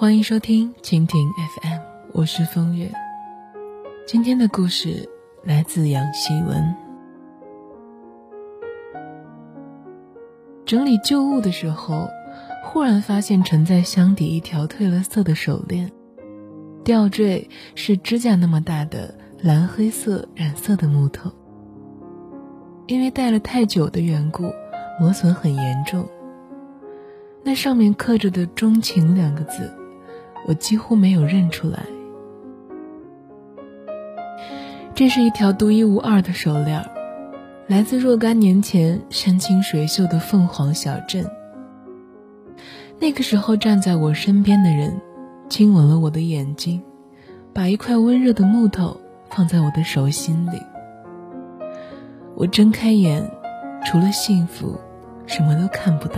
欢迎收听蜻蜓 FM，我是风月。今天的故事来自杨希文。整理旧物的时候，忽然发现沉在箱底一条褪了色的手链，吊坠是指甲那么大的蓝黑色染色的木头。因为戴了太久的缘故，磨损很严重。那上面刻着的“钟情”两个字，我几乎没有认出来。这是一条独一无二的手链，来自若干年前山清水秀的凤凰小镇。那个时候站在我身边的人，亲吻了我的眼睛，把一块温热的木头放在我的手心里。我睁开眼，除了幸福，什么都看不到。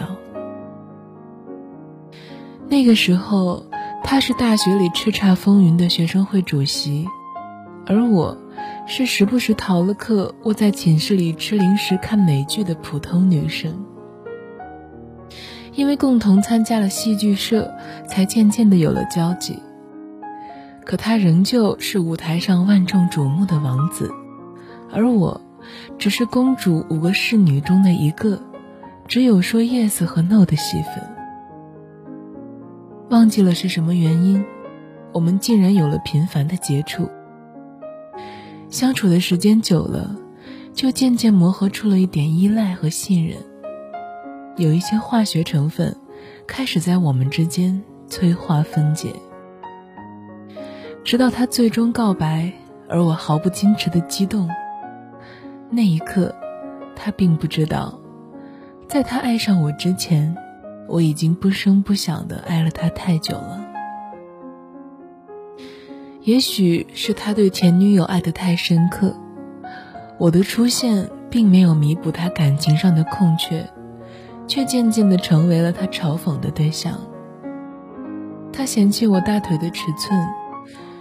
那个时候，他是大学里叱咤风云的学生会主席，而我，是时不时逃了课窝在寝室里吃零食看美剧的普通女生。因为共同参加了戏剧社，才渐渐的有了交集。可他仍旧是舞台上万众瞩目的王子，而我，只是公主五个侍女中的一个，只有说 yes 和 no 的戏份。忘记了是什么原因，我们竟然有了频繁的接触。相处的时间久了，就渐渐磨合出了一点依赖和信任，有一些化学成分开始在我们之间催化分解。直到他最终告白，而我毫不矜持的激动。那一刻，他并不知道，在他爱上我之前。我已经不声不响的爱了他太久了，也许是他对前女友爱得太深刻，我的出现并没有弥补他感情上的空缺，却渐渐的成为了他嘲讽的对象。他嫌弃我大腿的尺寸，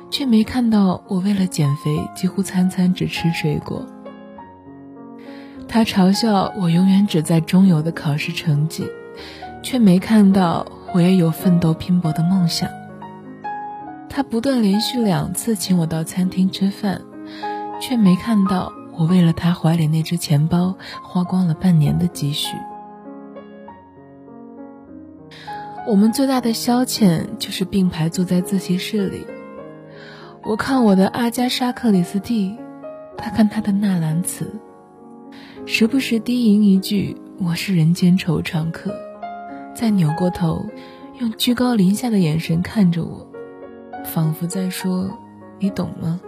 却没看到我为了减肥几乎餐餐只吃水果。他嘲笑我永远只在中游的考试成绩。却没看到我也有奋斗拼搏的梦想。他不断连续两次请我到餐厅吃饭，却没看到我为了他怀里那只钱包花光了半年的积蓄。我们最大的消遣就是并排坐在自习室里，我看我的阿加莎克里斯蒂，他看他的纳兰词，时不时低吟一句：“我是人间惆怅客。”再扭过头，用居高临下的眼神看着我，仿佛在说：“你懂吗？”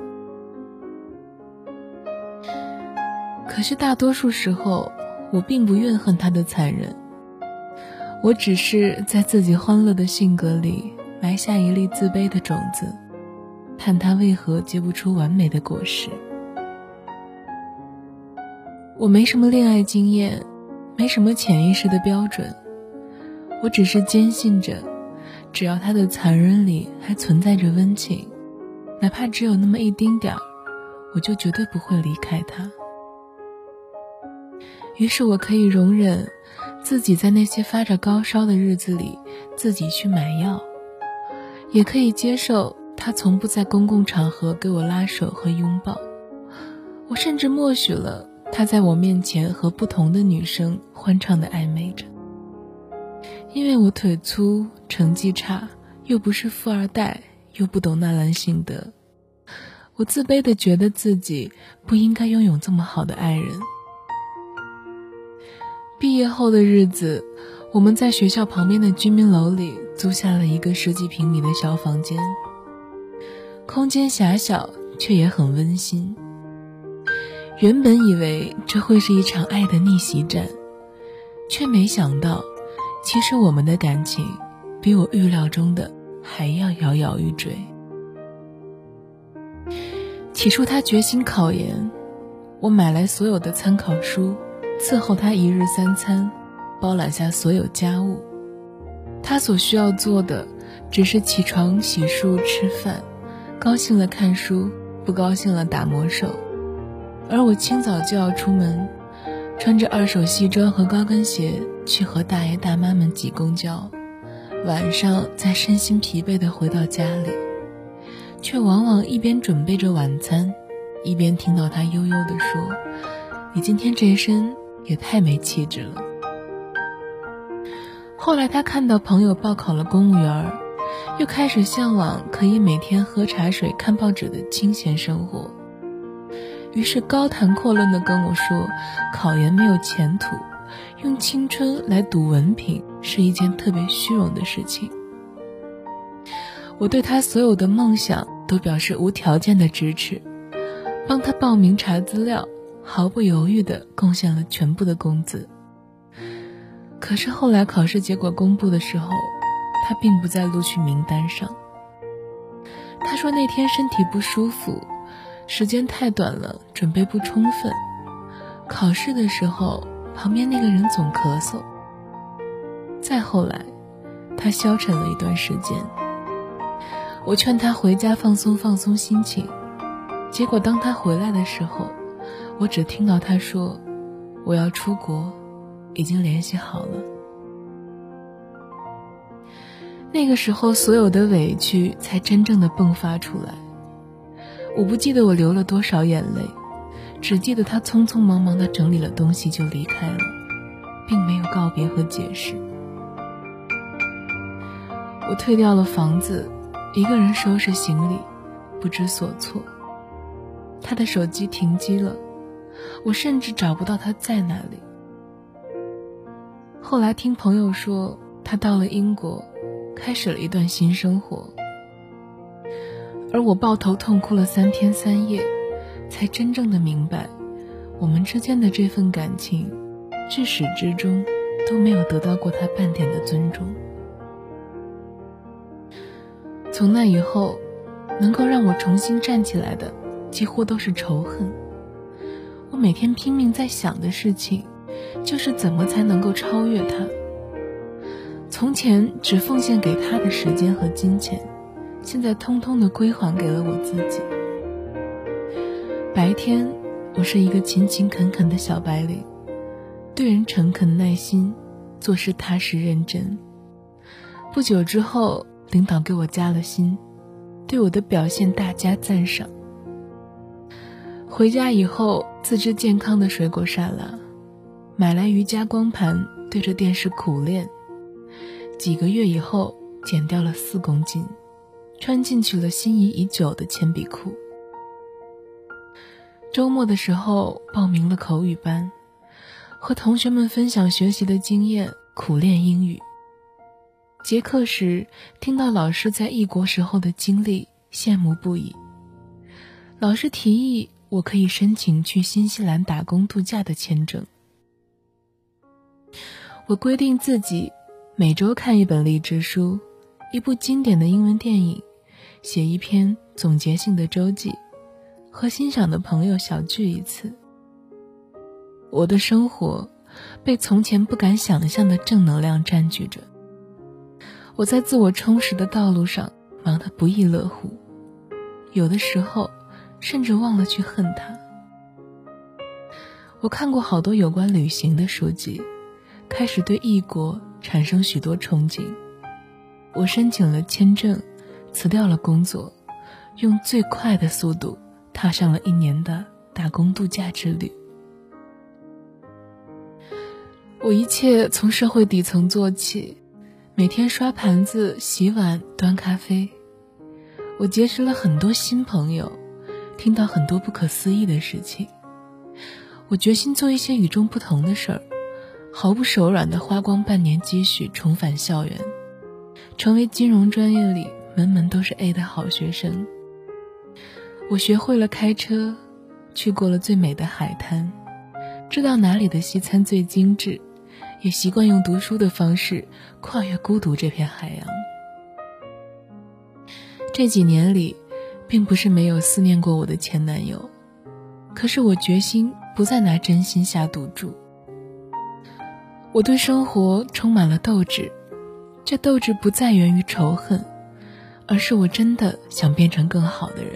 可是大多数时候，我并不怨恨他的残忍，我只是在自己欢乐的性格里埋下一粒自卑的种子，看他为何结不出完美的果实。我没什么恋爱经验，没什么潜意识的标准。我只是坚信着，只要他的残忍里还存在着温情，哪怕只有那么一丁点儿，我就绝对不会离开他。于是我可以容忍自己在那些发着高烧的日子里自己去买药，也可以接受他从不在公共场合给我拉手和拥抱。我甚至默许了他在我面前和不同的女生欢畅的暧昧着。因为我腿粗，成绩差，又不是富二代，又不懂纳兰性德，我自卑的觉得自己不应该拥有这么好的爱人。毕业后的日子，我们在学校旁边的居民楼里租下了一个十几平米的小房间，空间狭小，却也很温馨。原本以为这会是一场爱的逆袭战，却没想到。其实我们的感情，比我预料中的还要摇摇欲坠。起初他决心考研，我买来所有的参考书，伺候他一日三餐，包揽下所有家务。他所需要做的，只是起床、洗漱、吃饭，高兴了看书，不高兴了打魔兽。而我清早就要出门。穿着二手西装和高跟鞋去和大爷大妈们挤公交，晚上再身心疲惫的回到家里，却往往一边准备着晚餐，一边听到他悠悠地说：“你今天这一身也太没气质了。”后来他看到朋友报考了公务员，又开始向往可以每天喝茶水、看报纸的清闲生活，于是高谈阔论地跟我说：“考研没有前途。”用青春来赌文凭是一件特别虚荣的事情。我对他所有的梦想都表示无条件的支持，帮他报名查资料，毫不犹豫地贡献了全部的工资。可是后来考试结果公布的时候，他并不在录取名单上。他说那天身体不舒服，时间太短了，准备不充分。考试的时候。旁边那个人总咳嗽。再后来，他消沉了一段时间。我劝他回家放松放松心情，结果当他回来的时候，我只听到他说：“我要出国，已经联系好了。”那个时候，所有的委屈才真正的迸发出来。我不记得我流了多少眼泪。只记得他匆匆忙忙地整理了东西就离开了，并没有告别和解释。我退掉了房子，一个人收拾行李，不知所措。他的手机停机了，我甚至找不到他在哪里。后来听朋友说，他到了英国，开始了一段新生活。而我抱头痛哭了三天三夜。才真正的明白，我们之间的这份感情，至始至终都没有得到过他半点的尊重。从那以后，能够让我重新站起来的，几乎都是仇恨。我每天拼命在想的事情，就是怎么才能够超越他。从前只奉献给他的时间和金钱，现在通通的归还给了我自己。白天，我是一个勤勤恳恳的小白领，对人诚恳耐心，做事踏实认真。不久之后，领导给我加了薪，对我的表现大加赞赏。回家以后，自制健康的水果沙拉，买来瑜伽光盘，对着电视苦练。几个月以后，减掉了四公斤，穿进去了心仪已久的铅笔裤。周末的时候报名了口语班，和同学们分享学习的经验，苦练英语。结课时听到老师在异国时候的经历，羡慕不已。老师提议我可以申请去新西兰打工度假的签证。我规定自己每周看一本励志书，一部经典的英文电影，写一篇总结性的周记。和欣赏的朋友小聚一次。我的生活被从前不敢想象的正能量占据着。我在自我充实的道路上忙得不亦乐乎，有的时候甚至忘了去恨他。我看过好多有关旅行的书籍，开始对异国产生许多憧憬。我申请了签证，辞掉了工作，用最快的速度。踏上了一年的打工度假之旅。我一切从社会底层做起，每天刷盘子、洗碗、端咖啡。我结识了很多新朋友，听到很多不可思议的事情。我决心做一些与众不同的事儿，毫不手软的花光半年积蓄重返校园，成为金融专业里门门都是 A 的好学生。我学会了开车，去过了最美的海滩，知道哪里的西餐最精致，也习惯用读书的方式跨越孤独这片海洋。这几年里，并不是没有思念过我的前男友，可是我决心不再拿真心下赌注。我对生活充满了斗志，这斗志不再源于仇恨，而是我真的想变成更好的人。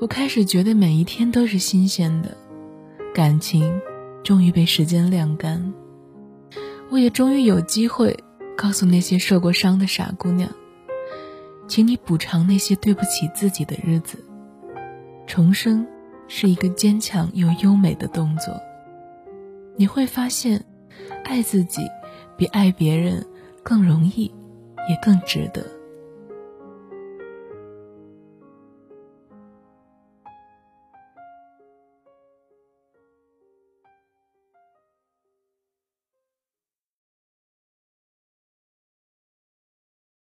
我开始觉得每一天都是新鲜的，感情终于被时间晾干，我也终于有机会告诉那些受过伤的傻姑娘，请你补偿那些对不起自己的日子。重生是一个坚强又优美的动作。你会发现，爱自己比爱别人更容易，也更值得。